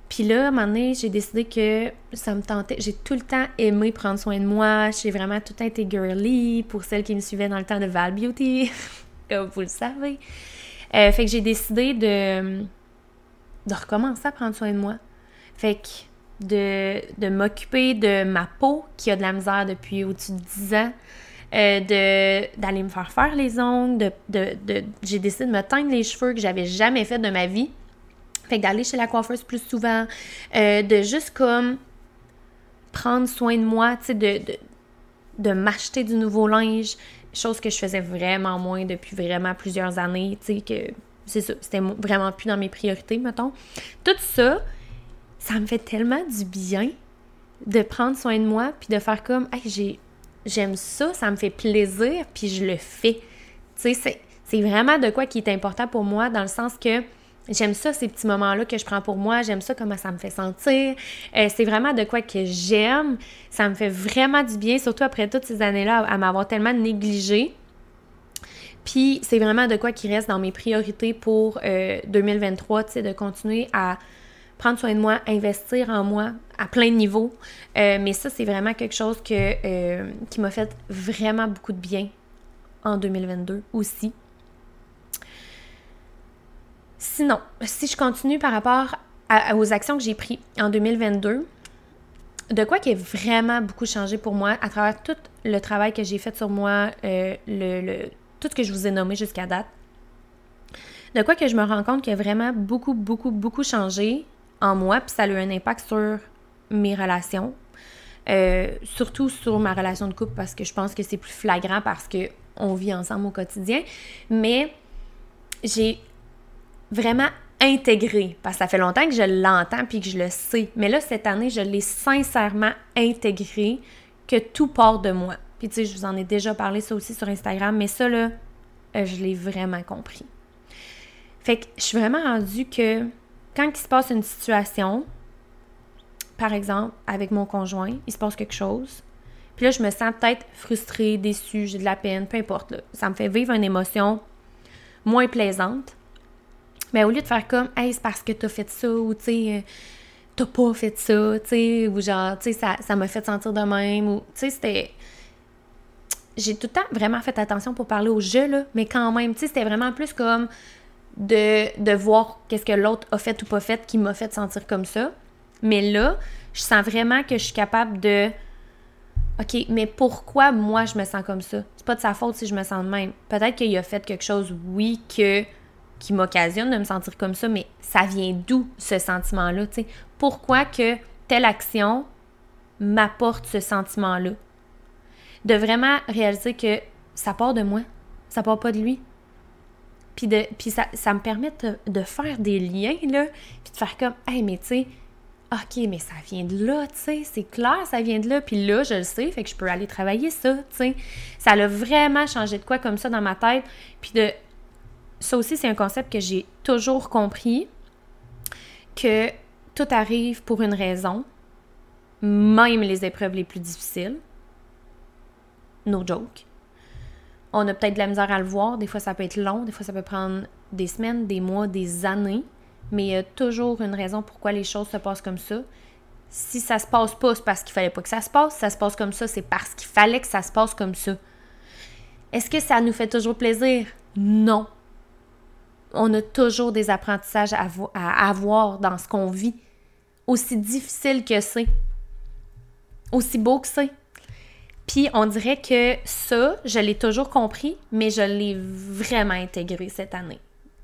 [SPEAKER 1] Puis là, à un moment donné, j'ai décidé que ça me tentait. J'ai tout le temps aimé prendre soin de moi. J'ai vraiment tout le temps été girly pour celles qui me suivaient dans le temps de Val Beauty, vous le savez. Euh, fait que j'ai décidé de, de recommencer à prendre soin de moi. Fait que de, de m'occuper de ma peau qui a de la misère depuis au-dessus de 10 ans, euh, d'aller me faire faire les ongles, de, de, j'ai décidé de me teindre les cheveux que j'avais jamais fait de ma vie. Fait que d'aller chez la coiffeuse plus souvent, euh, de juste comme prendre soin de moi, tu sais, de, de, de m'acheter du nouveau linge, chose que je faisais vraiment moins depuis vraiment plusieurs années, tu sais, que c'est ça, c'était vraiment plus dans mes priorités, mettons. Tout ça, ça me fait tellement du bien de prendre soin de moi, puis de faire comme, hey, j'ai j'aime ça, ça me fait plaisir, puis je le fais. Tu sais, c'est vraiment de quoi qui est important pour moi, dans le sens que J'aime ça, ces petits moments-là que je prends pour moi. J'aime ça, comment ça me fait sentir. Euh, c'est vraiment de quoi que j'aime. Ça me fait vraiment du bien, surtout après toutes ces années-là, à m'avoir tellement négligée. Puis c'est vraiment de quoi qui reste dans mes priorités pour 2023, euh, tu sais, de continuer à prendre soin de moi, investir en moi à plein de niveaux. Euh, mais ça, c'est vraiment quelque chose que, qui m'a fait vraiment beaucoup de bien en 2022 aussi. Sinon, si je continue par rapport aux actions que j'ai prises en 2022, de quoi qui a vraiment beaucoup changé pour moi à travers tout le travail que j'ai fait sur moi, euh, le, tout ce que je vous ai nommé jusqu'à date, de quoi que je me rends compte qu'il a vraiment beaucoup, beaucoup, beaucoup changé en moi, puis ça a eu un impact sur mes relations, euh, surtout sur ma relation de couple parce que je pense que c'est plus flagrant parce qu'on vit ensemble au quotidien. Mais j'ai vraiment intégré, parce que ça fait longtemps que je l'entends puis que je le sais. Mais là, cette année, je l'ai sincèrement intégré que tout part de moi. Puis tu sais, je vous en ai déjà parlé ça aussi sur Instagram, mais ça là, euh, je l'ai vraiment compris. Fait que je suis vraiment rendue que quand il se passe une situation, par exemple, avec mon conjoint, il se passe quelque chose, puis là, je me sens peut-être frustrée, déçue, j'ai de la peine, peu importe. Ça me fait vivre une émotion moins plaisante. Mais au lieu de faire comme, hey, c'est parce que t'as fait ça, ou euh, t'as pas fait ça, tu ou genre, tu sais, ça, m'a fait sentir de même, ou, tu sais, c'était. J'ai tout le temps vraiment fait attention pour parler au jeu, là, mais quand même, tu sais, c'était vraiment plus comme de, voir qu'est-ce que l'autre a fait ou pas fait qui m'a fait sentir comme ça. Mais là, je sens vraiment que je suis capable de. OK, mais pourquoi moi je me sens comme ça? C'est pas de sa faute si je me sens de même. Peut-être qu'il a fait quelque chose, oui, que qui m'occasionne de me sentir comme ça, mais ça vient d'où ce sentiment-là? Pourquoi que telle action m'apporte ce sentiment-là? De vraiment réaliser que ça part de moi, ça part pas de lui. Puis, de, puis ça, ça me permet de, faire des liens, là, puis de faire comme, hey, mais tu sais, OK, mais ça vient de là, tu sais, c'est clair, ça vient de là, puis là, je le sais, fait que je peux aller travailler ça, tu sais. Ça a vraiment changé de quoi comme ça dans ma tête, puis de ça aussi, c'est un concept que j'ai toujours compris, que tout arrive pour une raison, même les épreuves les plus difficiles. No joke. On a peut-être de la misère à le voir, des fois ça peut être long, des fois ça peut prendre des semaines, des mois, des années, mais il y a toujours une raison pourquoi les choses se passent comme ça. Si ça se passe pas, c'est parce qu'il fallait pas que ça se passe. Si ça se passe comme ça, c'est parce qu'il fallait que ça se passe comme ça. Est-ce que ça nous fait toujours plaisir? Non on a toujours des apprentissages à, avoir dans ce qu'on vit, aussi difficile que c'est, aussi beau que c'est. Puis on dirait que ça, je l'ai toujours compris, mais je l'ai vraiment intégré cette année.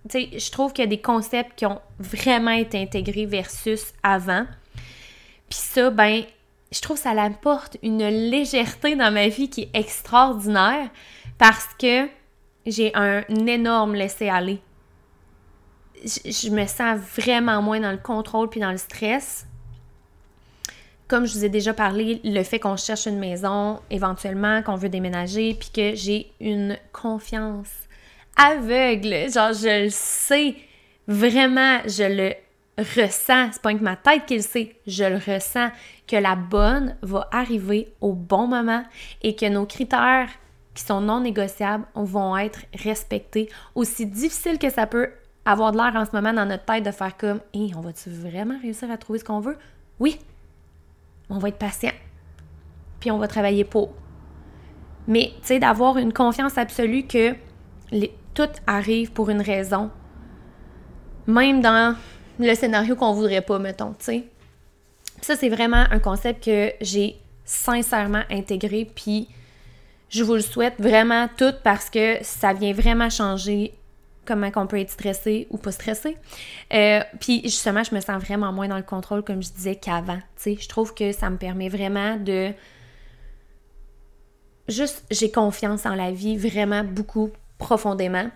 [SPEAKER 1] Tu sais, je trouve qu'il y a des concepts qui ont vraiment été intégrés versus avant. Puis ça, ben, je trouve que ça apporte une légèreté dans ma vie qui est extraordinaire parce que j'ai un énorme laisser-aller je, me sens vraiment moins dans le contrôle puis dans le stress. Comme je vous ai déjà parlé, le fait qu'on cherche une maison éventuellement, qu'on veut déménager, puis que j'ai une confiance aveugle. Genre, je le sais. Vraiment, je le ressens. C'est pas que ma tête qui le sait. Je le ressens. Que la bonne va arriver au bon moment et que nos critères qui sont non négociables vont être respectés. Aussi difficile que ça peut avoir de l'air en ce moment dans notre tête de faire comme Hé, on va-tu vraiment réussir à trouver ce qu'on veut? Oui. On va être patient. Puis on va travailler pour. Mais, tu sais, d'avoir une confiance absolue que tout arrive pour une raison. Même dans le scénario qu'on voudrait pas, mettons, tu sais. Ça, c'est vraiment un concept que j'ai sincèrement intégré, puis je vous le souhaite vraiment tout parce que ça vient vraiment changer comment on peut être stressé ou pas stressé. Euh, puis justement, je me sens vraiment moins dans le contrôle, comme je disais, qu'avant. Je trouve que ça me permet vraiment de... Juste, j'ai confiance en la vie vraiment beaucoup profondément.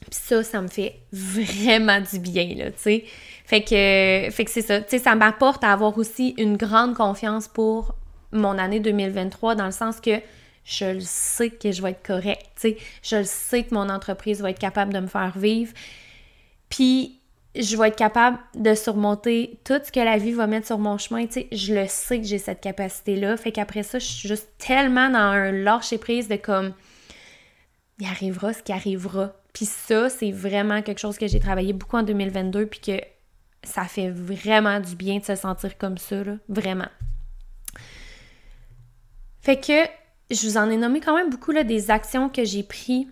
[SPEAKER 1] Puis ça, ça me fait vraiment du bien, là, tu sais. Fait que, fait que c'est ça. Tu sais, ça m'apporte à avoir aussi une grande confiance pour mon année 2023 dans le sens que je le sais que je vais être correct, tu sais, je le sais que mon entreprise va être capable de me faire vivre. Puis je vais être capable de surmonter tout ce que la vie va mettre sur mon chemin, je le sais que j'ai cette capacité-là. Fait qu'après ça, je suis juste tellement dans un lâcher prise de comme il arrivera ce qui arrivera. Puis ça, c'est vraiment quelque chose que j'ai travaillé beaucoup en 2022 puis que ça fait vraiment du bien de se sentir comme ça, là, vraiment. Fait que je vous en ai nommé quand même beaucoup là, des actions que j'ai prises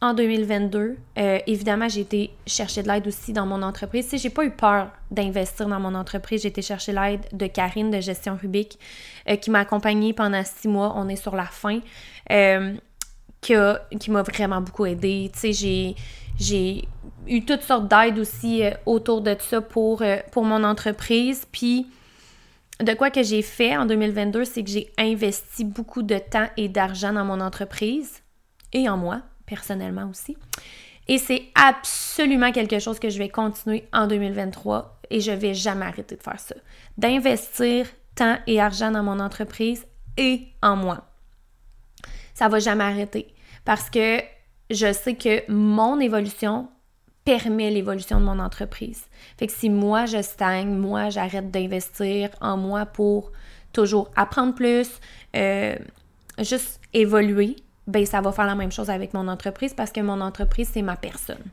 [SPEAKER 1] en 2022. Euh, évidemment, j'ai été chercher de l'aide aussi dans mon entreprise. Sais, j'ai pas eu peur d'investir dans mon entreprise. J'ai été chercher l'aide de Karine de Gestion Rubik euh, qui m'a accompagnée pendant six mois. On est sur la fin. Euh, qui, qui m'a vraiment beaucoup aidée. Tu sais, j'ai, eu toutes sortes d'aides aussi autour de ça pour, pour mon entreprise. Puis, de quoi que j'ai fait en 2022, c'est que j'ai investi beaucoup de temps et d'argent dans mon entreprise et en moi, personnellement aussi. Et c'est absolument quelque chose que je vais continuer en 2023 et je vais jamais arrêter de faire ça. D'investir temps et argent dans mon entreprise et en moi. Ça va jamais arrêter parce que je sais que mon évolution permet l'évolution de mon entreprise. Fait que si moi je stagne, moi j'arrête d'investir en moi pour toujours apprendre plus, euh, juste évoluer, ben ça va faire la même chose avec mon entreprise parce que mon entreprise c'est ma personne.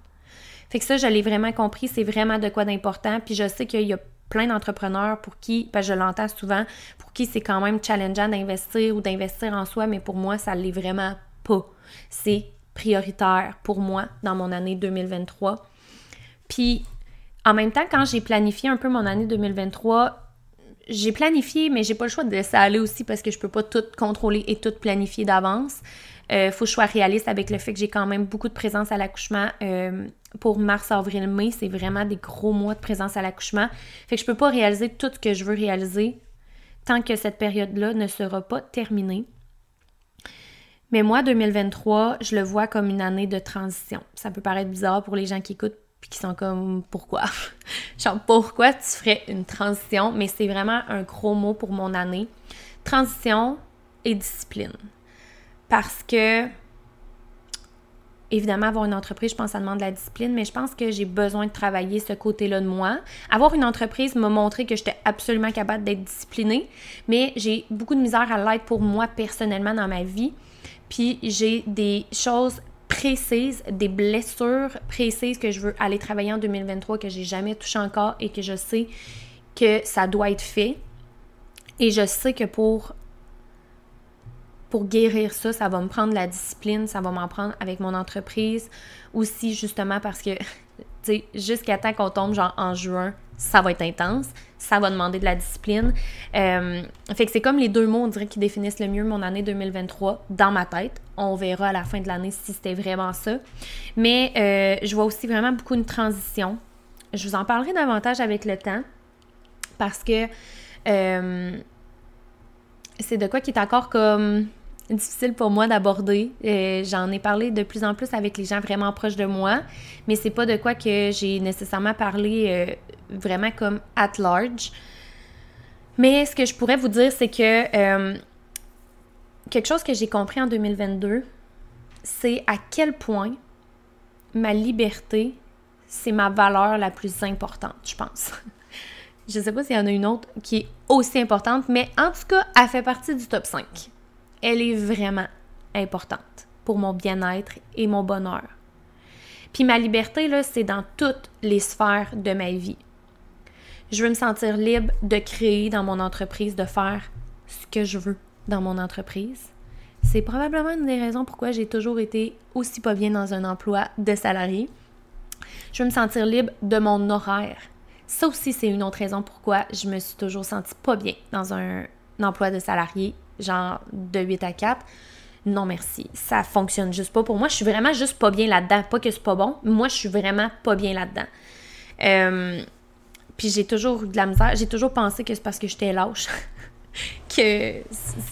[SPEAKER 1] Fait que ça je l'ai vraiment compris, c'est vraiment de quoi d'important, puis je sais qu'il y a plein d'entrepreneurs pour qui, ben je l'entends souvent, pour qui c'est quand même challengeant d'investir ou d'investir en soi, mais pour moi ça l'est vraiment pas. C'est prioritaire pour moi dans mon année 2023. Puis en même temps, quand j'ai planifié un peu mon année 2023, j'ai planifié, mais j'ai pas le choix de laisser aller aussi parce que je peux pas tout contrôler et tout planifier d'avance. Euh, faut que je sois réaliste avec le fait que j'ai quand même beaucoup de présence à l'accouchement. Euh, pour mars, avril, mai, c'est vraiment des gros mois de présence à l'accouchement. Fait que je peux pas réaliser tout ce que je veux réaliser tant que cette période-là ne sera pas terminée. Mais moi, 2023, je le vois comme une année de transition. Ça peut paraître bizarre pour les gens qui écoutent puis qui sont comme pourquoi Genre pourquoi tu ferais une transition Mais c'est vraiment un gros mot pour mon année. Transition et discipline. Parce que évidemment, avoir une entreprise, je pense que ça demande de la discipline, mais je pense que j'ai besoin de travailler ce côté-là de moi. Avoir une entreprise m'a montré que j'étais absolument capable d'être disciplinée, mais j'ai beaucoup de misère à l'être pour moi personnellement dans ma vie. Puis j'ai des choses précises, des blessures précises que je veux aller travailler en 2023 que j'ai jamais touché encore et que je sais que ça doit être fait. Et je sais que pour pour guérir ça, ça va me prendre la discipline, ça va m'en prendre avec mon entreprise aussi justement parce que tu sais jusqu'à temps qu'on tombe genre en juin, ça va être intense, ça va demander de la discipline. Euh, fait que c'est comme les deux mots, on dirait, qui définissent le mieux mon année 2023 dans ma tête. On verra à la fin de l'année si c'était vraiment ça. Mais euh, je vois aussi vraiment beaucoup une transition. Je vous en parlerai davantage avec le temps parce que euh, c'est de quoi qui est encore comme difficile pour moi d'aborder. J'en ai parlé de plus en plus avec les gens vraiment proches de moi, mais c'est pas de quoi que j'ai nécessairement parlé vraiment comme at large. Mais ce que je pourrais vous dire, c'est que euh, quelque chose que j'ai compris en 2022, c'est à quel point ma liberté, c'est ma valeur la plus importante, je pense. je sais pas s'il y en a une autre qui est aussi importante, mais en tout cas, elle fait partie du top 5 elle est vraiment importante pour mon bien-être et mon bonheur. Puis ma liberté, là, c'est dans toutes les sphères de ma vie. Je veux me sentir libre de créer dans mon entreprise, de faire ce que je veux dans mon entreprise. C'est probablement une des raisons pourquoi j'ai toujours été aussi pas bien dans un emploi de salarié. Je veux me sentir libre de mon horaire. Ça aussi, c'est une autre raison pourquoi je me suis toujours sentie pas bien dans un emploi de salarié genre de 8 à 4. Non, merci. Ça fonctionne juste pas pour moi. Je suis vraiment juste pas bien là-dedans. Pas que c'est pas bon, moi, je suis vraiment pas bien là-dedans. Euh, puis j'ai toujours eu de la misère. J'ai toujours pensé que c'est parce que j'étais lâche. que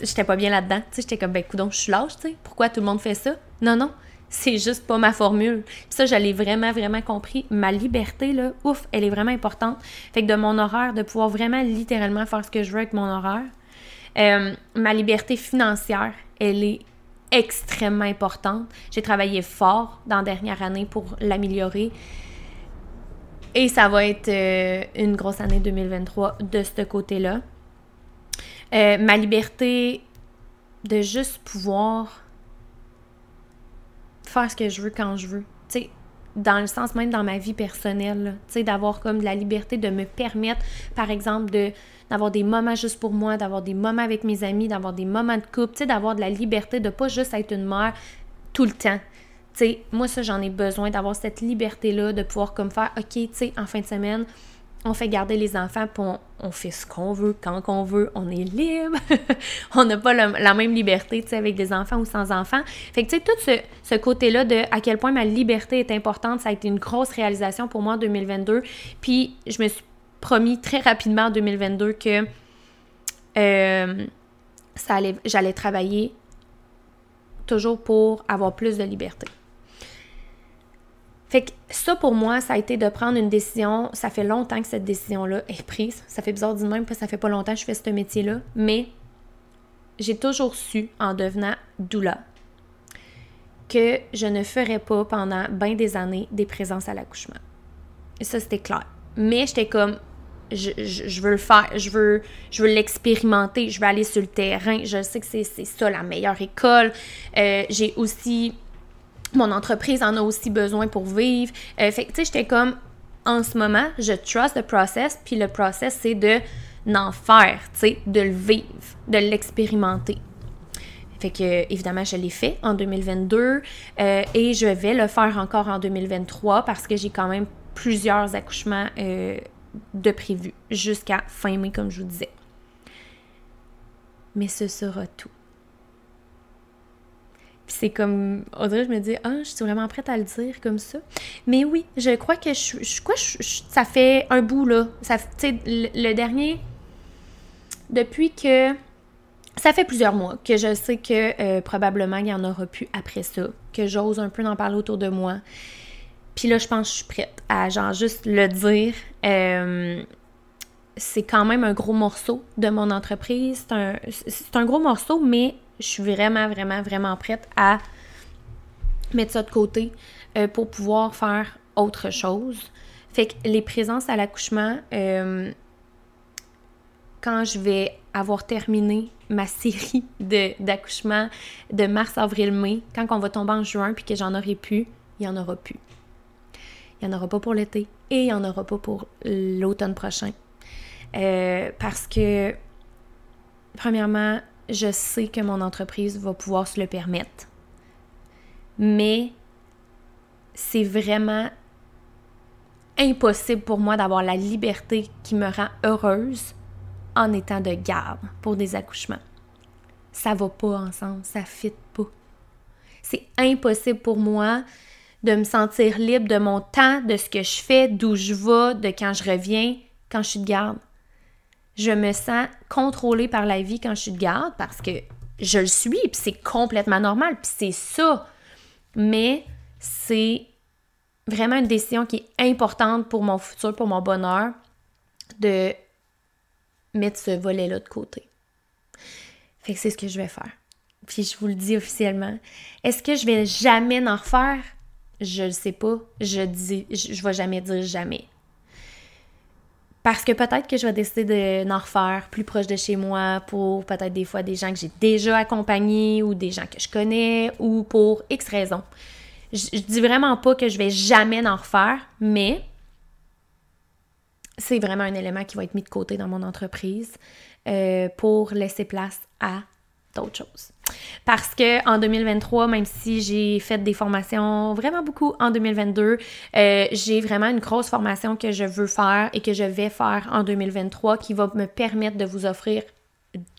[SPEAKER 1] j'étais pas bien là-dedans. Tu sais, j'étais comme, ben, donc je suis lâche, tu sais. Pourquoi tout le monde fait ça? Non, non. C'est juste pas ma formule. Puis ça, j'allais vraiment, vraiment compris. Ma liberté, là, ouf, elle est vraiment importante. Fait que de mon horaire, de pouvoir vraiment littéralement faire ce que je veux avec mon horaire, ma liberté financière, elle est extrêmement importante. J'ai travaillé fort dans la dernière année pour l'améliorer. Et ça va être euh, une grosse année 2023 de ce côté-là. Euh, ma liberté de juste pouvoir faire ce que je veux quand je veux. Tu sais, dans le sens même dans ma vie personnelle, tu sais, d'avoir comme la liberté de me permettre, par exemple, de d'avoir des moments juste pour moi, d'avoir des moments avec mes amis, d'avoir des moments de couple, tu sais, d'avoir de la liberté de pas juste être une mère tout le temps. Moi, ça, j'en ai besoin d'avoir cette liberté-là, de pouvoir comme faire, OK, tu sais, en fin de semaine, on fait garder les enfants, puis on, fait ce qu'on veut, quand qu'on veut, on est libre. on n'a pas la même liberté, tu sais, avec des enfants ou sans enfants. Fait que, tu sais, tout ce, ce côté-là de à quel point ma liberté est importante, ça a été une grosse réalisation pour moi en 2022. Puis, je me suis promis très rapidement en 2022 que euh, ça allait, j'allais travailler toujours pour avoir plus de liberté. Fait que ça, pour moi, ça a été de prendre une décision. Ça fait longtemps que cette décision-là est prise. Ça fait bizarre du même, que ça fait pas longtemps que je fais ce métier-là. Mais j'ai toujours su, en devenant doula, que je ne ferais pas pendant bien des années des présences à l'accouchement. Ça, c'était clair. Mais j'étais comme, je, veux le faire, je veux, je veux l'expérimenter, je veux aller sur le terrain. Je sais que c'est ça la meilleure école. Euh, j'ai aussi. Mon entreprise en a aussi besoin pour vivre. Euh, fait que, tu sais, j'étais comme, en ce moment, je trust le process, puis le process, c'est de n'en faire, tu sais, de le vivre, de l'expérimenter. Fait que, évidemment, je l'ai fait en 2022 euh, et je vais le faire encore en 2023 parce que j'ai quand même plusieurs accouchements de prévu jusqu'à fin mai, comme je vous disais. Mais ce sera tout. Puis c'est comme, Audrey, je me dis, ah, je suis vraiment prête à le dire comme ça. Mais oui, je crois que je, je crois ça fait un bout, là. Ça, le, le dernier, depuis que, ça fait plusieurs mois que je sais que euh, probablement il y en aura plus après ça, que j'ose un peu en parler autour de moi. Puis là, je pense que je suis prête à genre juste le dire. Euh, c'est quand même un gros morceau de mon entreprise. C'est un, gros morceau, mais je suis vraiment, vraiment, vraiment prête à mettre ça de côté euh, pour pouvoir faire autre chose. Fait que les présences à l'accouchement, euh, quand je vais avoir terminé ma série d'accouchements de, mars, avril, mai, quand on va tomber en juin puis que j'en aurai plus, il n'y en aura plus. Il n'y en aura pas pour l'été et il n'y en aura pas pour l'automne prochain. Euh, parce que, premièrement, je sais que mon entreprise va pouvoir se le permettre. Mais c'est vraiment impossible pour moi d'avoir la liberté qui me rend heureuse en étant de garde pour des accouchements. Ça va pas ensemble, ça fit pas. C'est impossible pour moi de me sentir libre de mon temps, de ce que je fais, d'où je vais, de quand je reviens, quand je suis de garde. Je me sens contrôlée par la vie quand je suis de garde parce que je le suis, puis c'est complètement normal, puis c'est ça. Mais c'est vraiment une décision qui est importante pour mon futur, pour mon bonheur, de mettre ce volet-là de côté. Fait que c'est ce que je vais faire. Puis je vous le dis officiellement. Est-ce que je vais jamais en refaire? Je le sais pas. Je dis, je, vais jamais dire jamais. Parce que peut-être que je vais décider de n'en refaire plus proche de chez moi pour peut-être des fois des gens que j'ai déjà accompagnés ou des gens que je connais ou pour X raisons. Je, je dis vraiment pas que je vais jamais en refaire, mais c'est vraiment un élément qui va être mis de côté dans mon entreprise euh, pour laisser place à d'autres choses. Parce que en 2023, même si j'ai fait des formations vraiment beaucoup en 2022, euh, j'ai vraiment une grosse formation que je veux faire et que je vais faire en 2023 qui va me permettre de vous offrir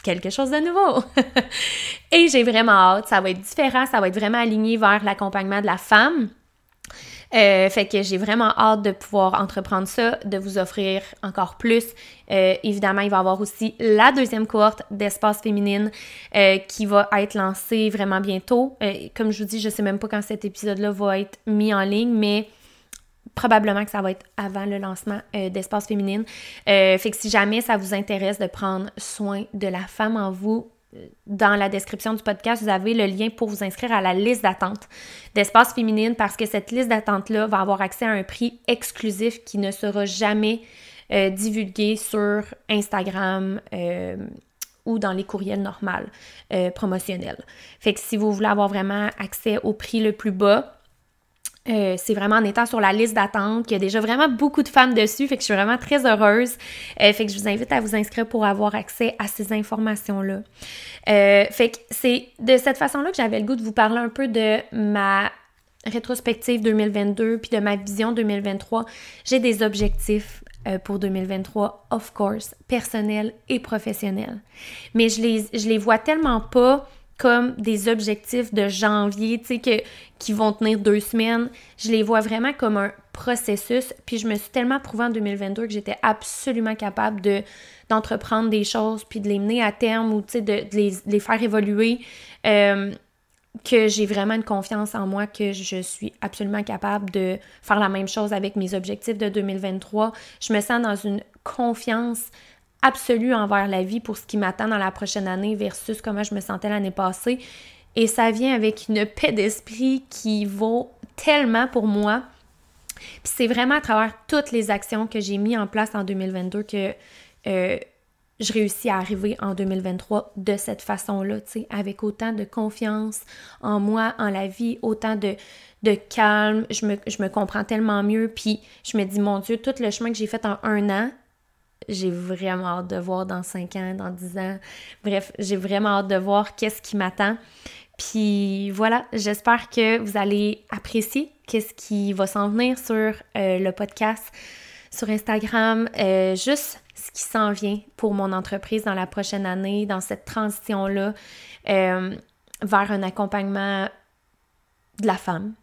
[SPEAKER 1] quelque chose de nouveau. et j'ai vraiment hâte, ça va être différent, ça va être vraiment aligné vers l'accompagnement de la femme. Euh, fait que j'ai vraiment hâte de pouvoir entreprendre ça, de vous offrir encore plus. Euh, évidemment, il va y avoir aussi la deuxième cohorte d'espace féminine euh, qui va être lancée vraiment bientôt. comme je vous dis, je sais même pas quand cet épisode-là va être mis en ligne, mais probablement que ça va être avant le lancement d'Espace Féminine. fait que si jamais ça vous intéresse de prendre soin de la femme en vous, dans la description du podcast, vous avez le lien pour vous inscrire à la liste d'attente d'Espace Féminine parce que cette liste d'attente-là va avoir accès à un prix exclusif qui ne sera jamais euh, divulgué sur Instagram euh, ou dans les courriels normales euh, promotionnels. Fait que si vous voulez avoir vraiment accès au prix le plus bas, euh, c'est vraiment en étant sur la liste d'attente qu'il y a déjà vraiment beaucoup de femmes dessus, fait que je suis vraiment très heureuse. Euh, fait que je vous invite à vous inscrire pour avoir accès à ces informations-là. Euh, fait que c'est de cette façon-là que j'avais le goût de vous parler un peu de ma rétrospective 2022 puis de ma vision 2023. J'ai des objectifs pour 2023, of course, personnels et professionnels. Mais je les, je les vois tellement pas comme des objectifs de janvier, tu sais, qui vont tenir deux semaines. Je les vois vraiment comme un processus. Puis je me suis tellement prouvé en 2022 que j'étais absolument capable de, d'entreprendre des choses, puis de les mener à terme ou, de, les, faire évoluer. Euh, que j'ai vraiment une confiance en moi, que je suis absolument capable de faire la même chose avec mes objectifs de 2023. Je me sens dans une confiance absolue envers la vie pour ce qui m'attend dans la prochaine année versus comment je me sentais l'année passée. Et ça vient avec une paix d'esprit qui vaut tellement pour moi. Puis c'est vraiment à travers toutes les actions que j'ai mis en place en 2022 que euh, je réussis à arriver en 2023 de cette façon-là, tu sais, avec autant de confiance en moi, en la vie, autant de, de calme. Je me, je me comprends tellement mieux. Puis je me dis, mon Dieu, tout le chemin que j'ai fait en un an, j'ai vraiment hâte de voir dans 5 ans, dans 10 ans. Bref, j'ai vraiment hâte de voir qu'est-ce qui m'attend. Puis voilà, j'espère que vous allez apprécier qu'est-ce qui va s'en venir sur euh, le podcast, sur Instagram, euh, juste ce qui s'en vient pour mon entreprise dans la prochaine année, dans cette transition-là euh, vers un accompagnement de la femme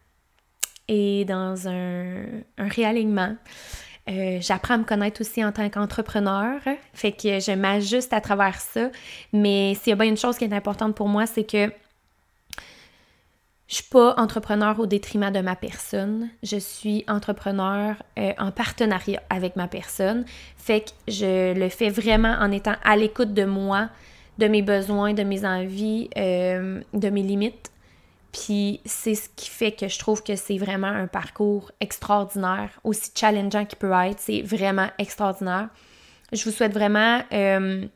[SPEAKER 1] et dans un, un réalignement. Euh, j'apprends à me connaître aussi en tant qu'entrepreneur, fait que je m'ajuste à travers ça. Mais s'il y a bien une chose qui est importante pour moi, c'est que je suis pas entrepreneur au détriment de ma personne. Je suis entrepreneur euh, en partenariat avec ma personne. Fait que je le fais vraiment en étant à l'écoute de moi, de mes besoins, de mes envies, euh, de mes limites. Puis c'est ce qui fait que je trouve que c'est vraiment un parcours extraordinaire, aussi challengeant qu'il peut être. C'est vraiment extraordinaire. Je vous souhaite vraiment. Euh,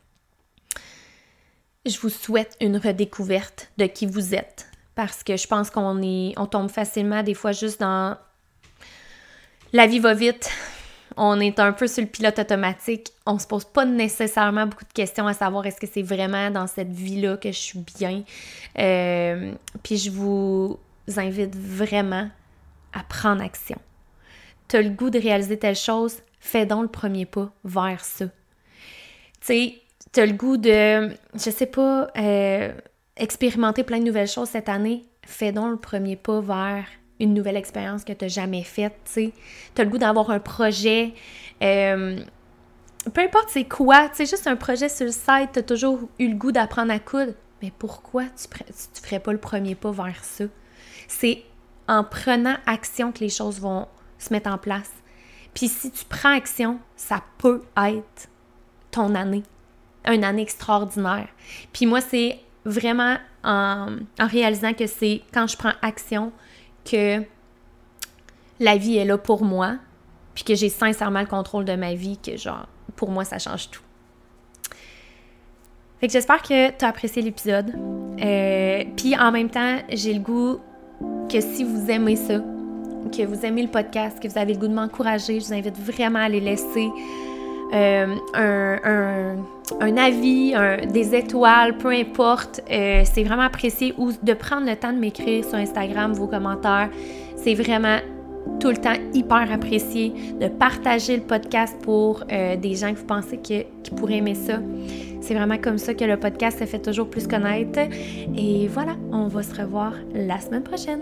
[SPEAKER 1] je vous souhaite une redécouverte de qui vous êtes. Parce que je pense qu'on est. on tombe facilement des fois juste dans la vie va vite, on est un peu sur le pilote automatique. On se pose pas nécessairement beaucoup de questions à savoir est-ce que c'est vraiment dans cette vie-là que je suis bien. Euh, puis je vous invite vraiment à prendre action. Tu as le goût de réaliser telle chose, fais donc le premier pas vers ça. Tu sais, tu as le goût de, je sais pas, euh, expérimenter plein de nouvelles choses cette année, fais donc le premier pas vers une nouvelle expérience que tu n'as jamais faite, tu sais. Tu as le goût d'avoir un projet. Euh, peu importe c'est quoi, tu sais, juste un projet sur le site, tu as toujours eu le goût d'apprendre à coudre. Mais pourquoi tu ne ferais pas le premier pas vers ça? C'est en prenant action que les choses vont se mettre en place. Puis si tu prends action, ça peut être ton année, une année extraordinaire. Puis moi, c'est vraiment en, en réalisant que c'est quand je prends action que la vie est là pour moi, puis que j'ai sincèrement le contrôle de ma vie, que genre, pour moi, ça change tout. Fait que j'espère que tu as apprécié l'épisode. Euh, puis en même temps, j'ai le goût que si vous aimez ça, que vous aimez le podcast, que vous avez le goût de m'encourager, je vous invite vraiment à aller laisser euh, un, avis, des étoiles, peu importe. Euh, c'est vraiment apprécié. Ou de prendre le temps de m'écrire sur Instagram vos commentaires. C'est vraiment tout le temps hyper apprécié de partager le podcast pour euh, des gens que vous pensez que, qui pourraient aimer ça. C'est vraiment comme ça que le podcast se fait toujours plus connaître. Et voilà, on va se revoir la semaine prochaine.